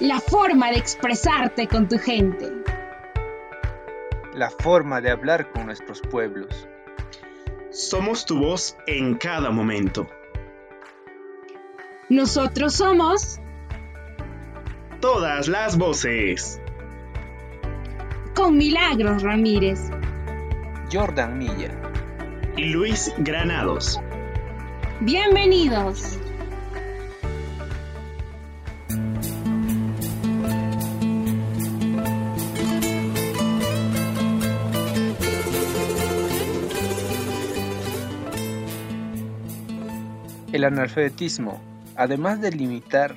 la forma de expresarte con tu gente. La forma de hablar con nuestros pueblos. Somos tu voz en cada momento. Nosotros somos todas las voces. Con Milagros Ramírez, Jordan Milla y Luis Granados. Bienvenidos. El analfabetismo, además de limitar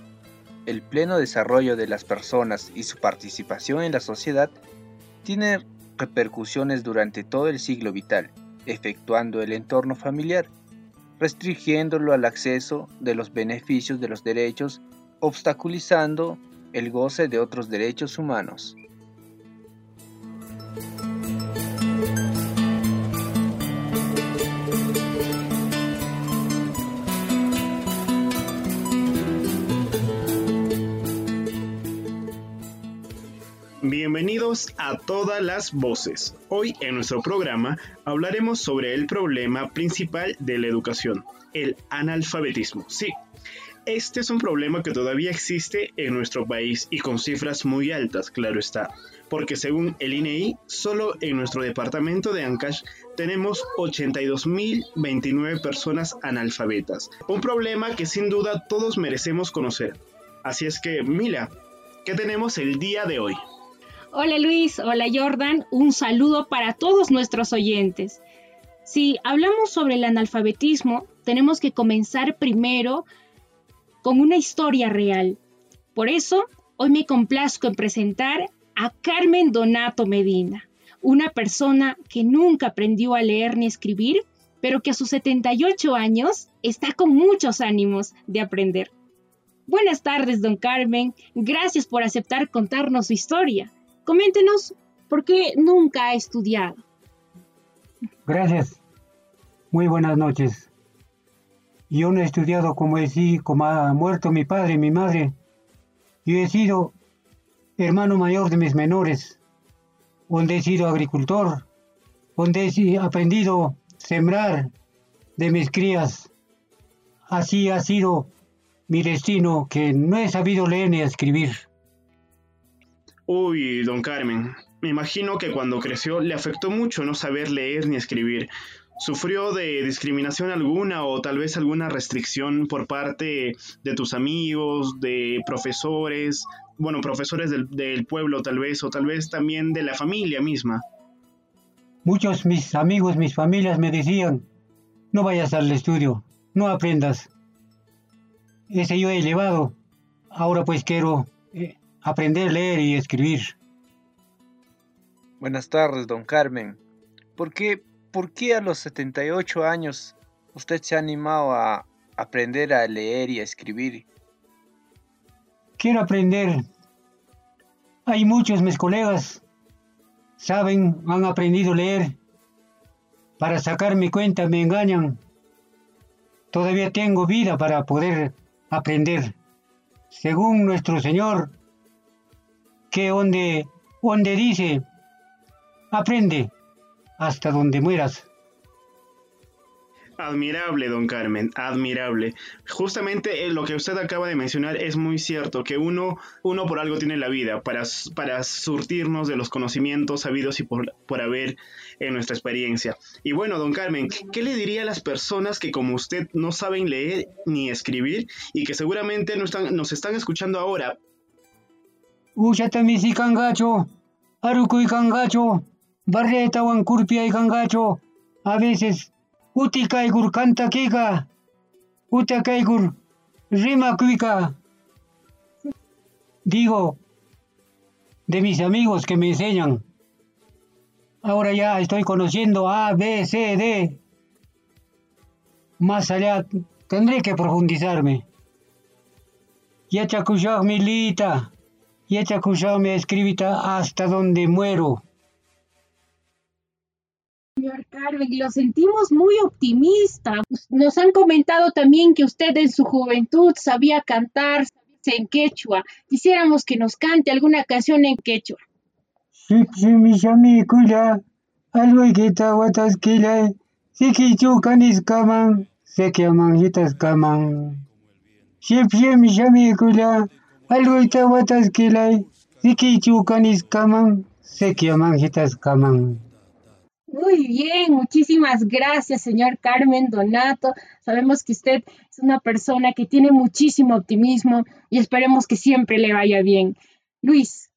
el pleno desarrollo de las personas y su participación en la sociedad, tiene repercusiones durante todo el siglo vital, efectuando el entorno familiar, restringiéndolo al acceso de los beneficios de los derechos, obstaculizando el goce de otros derechos humanos. Bienvenidos a todas las voces. Hoy en nuestro programa hablaremos sobre el problema principal de la educación, el analfabetismo. Sí, este es un problema que todavía existe en nuestro país y con cifras muy altas, claro está, porque según el INEI, e solo en nuestro departamento de Ancash tenemos 82.029 personas analfabetas. Un problema que sin duda todos merecemos conocer. Así es que, Mila, ¿qué tenemos el día de hoy? Hola Luis, hola Jordan, un saludo para todos nuestros oyentes. Si hablamos sobre el analfabetismo, tenemos que comenzar primero con una historia real. Por eso, hoy me complazco en presentar a Carmen Donato Medina, una persona que nunca aprendió a leer ni escribir, pero que a sus 78 años está con muchos ánimos de aprender. Buenas tardes, don Carmen. Gracias por aceptar contarnos su historia. Coméntenos por qué nunca ha estudiado. Gracias. Muy buenas noches. Yo no he estudiado como decía, como ha muerto mi padre y mi madre. Yo he sido hermano mayor de mis menores, donde he sido agricultor, donde he aprendido sembrar de mis crías. Así ha sido mi destino, que no he sabido leer ni escribir. Uy, don Carmen, me imagino que cuando creció le afectó mucho no saber leer ni escribir. ¿Sufrió de discriminación alguna o tal vez alguna restricción por parte de tus amigos, de profesores, bueno, profesores del, pueblo tal vez, o tal vez también de la familia misma? Muchos mis amigos, mis familias me decían, no vayas al estudio, no aprendas. Ese yo he llevado. Ahora pues quiero eh, aprender a leer y escribir. Buenas tardes, don Carmen. ¿Por qué, ¿Por qué a los 78 años usted se ha animado a aprender a leer y a escribir? Quiero aprender. Hay muchos mis colegas saben, han aprendido a leer. Para sacar mi cuenta me engañan. Todavía tengo vida para poder aprender. Según nuestro Señor, que donde, donde dice, aprende hasta donde mueras. Admirable, don Carmen, admirable. Justamente eh, lo que usted acaba de mencionar es muy cierto, que uno, uno por algo tiene la vida, para, para surtirnos de los conocimientos sabidos y por, por haber en nuestra experiencia. Y bueno, don Carmen, ¿qué le diría a las personas que como usted no saben leer ni escribir y que seguramente no están, nos están escuchando ahora, Ushatamisi kangacho, arukuy kangacho, barretawan kurpiay kangacho, a veces utikaygur kantakiga, utakaygur rimakuika. Digo, de mis amigos que me enseñan. Ahora ya estoy conociendo A, B, C, D. Más allá tendré que profundizarme. Ya milita y hecha me escribita hasta donde muero. Señor Carmen, lo sentimos muy optimista. Nos han comentado también que usted en su juventud sabía cantar, en quechua. Quisiéramos que nos cante alguna canción en quechua. Muy bien, muchísimas gracias, señor Carmen Donato. Sabemos que usted es una persona que tiene muchísimo optimismo y esperemos que siempre le vaya bien. Luis.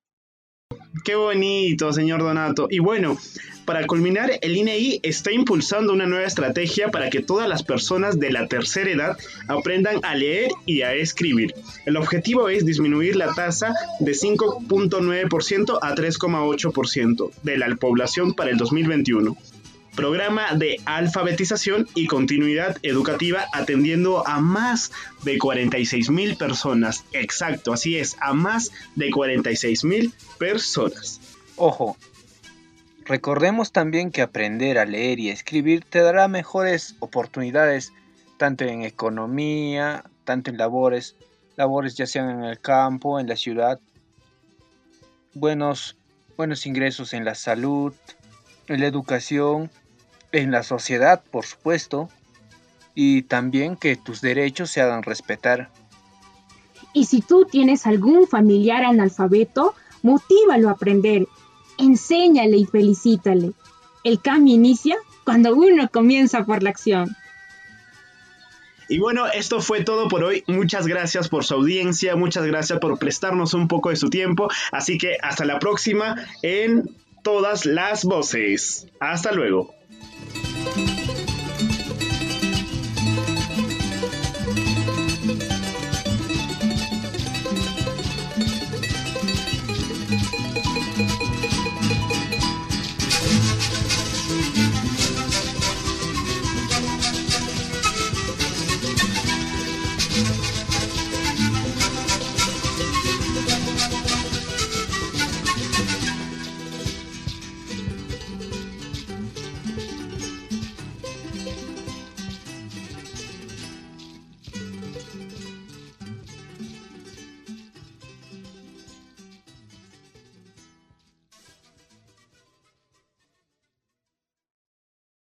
Qué bonito, señor Donato. Y bueno, para culminar, el INEI e está impulsando una nueva estrategia para que todas las personas de la tercera edad aprendan a leer y a escribir. El objetivo es disminuir la tasa de 5.9% a 3.8% de la población para el 2021 programa de alfabetización y continuidad educativa atendiendo a más de 46 mil personas. Exacto, así es, a más de 46 mil personas. Ojo, recordemos también que aprender a leer y escribir te dará mejores oportunidades tanto en economía, tanto en labores, labores ya sean en el campo, en la ciudad, buenos, buenos ingresos en la salud, en la educación en la sociedad, por supuesto, y también que tus derechos se hagan respetar. Y si tú tienes algún familiar analfabeto, motívalo a aprender, enséñale y felicítale. El cambio inicia cuando uno comienza por la acción. Y bueno, esto fue todo por hoy. Muchas gracias por su audiencia, muchas gracias por prestarnos un poco de su tiempo. Así que hasta la próxima en todas las voces. Hasta luego.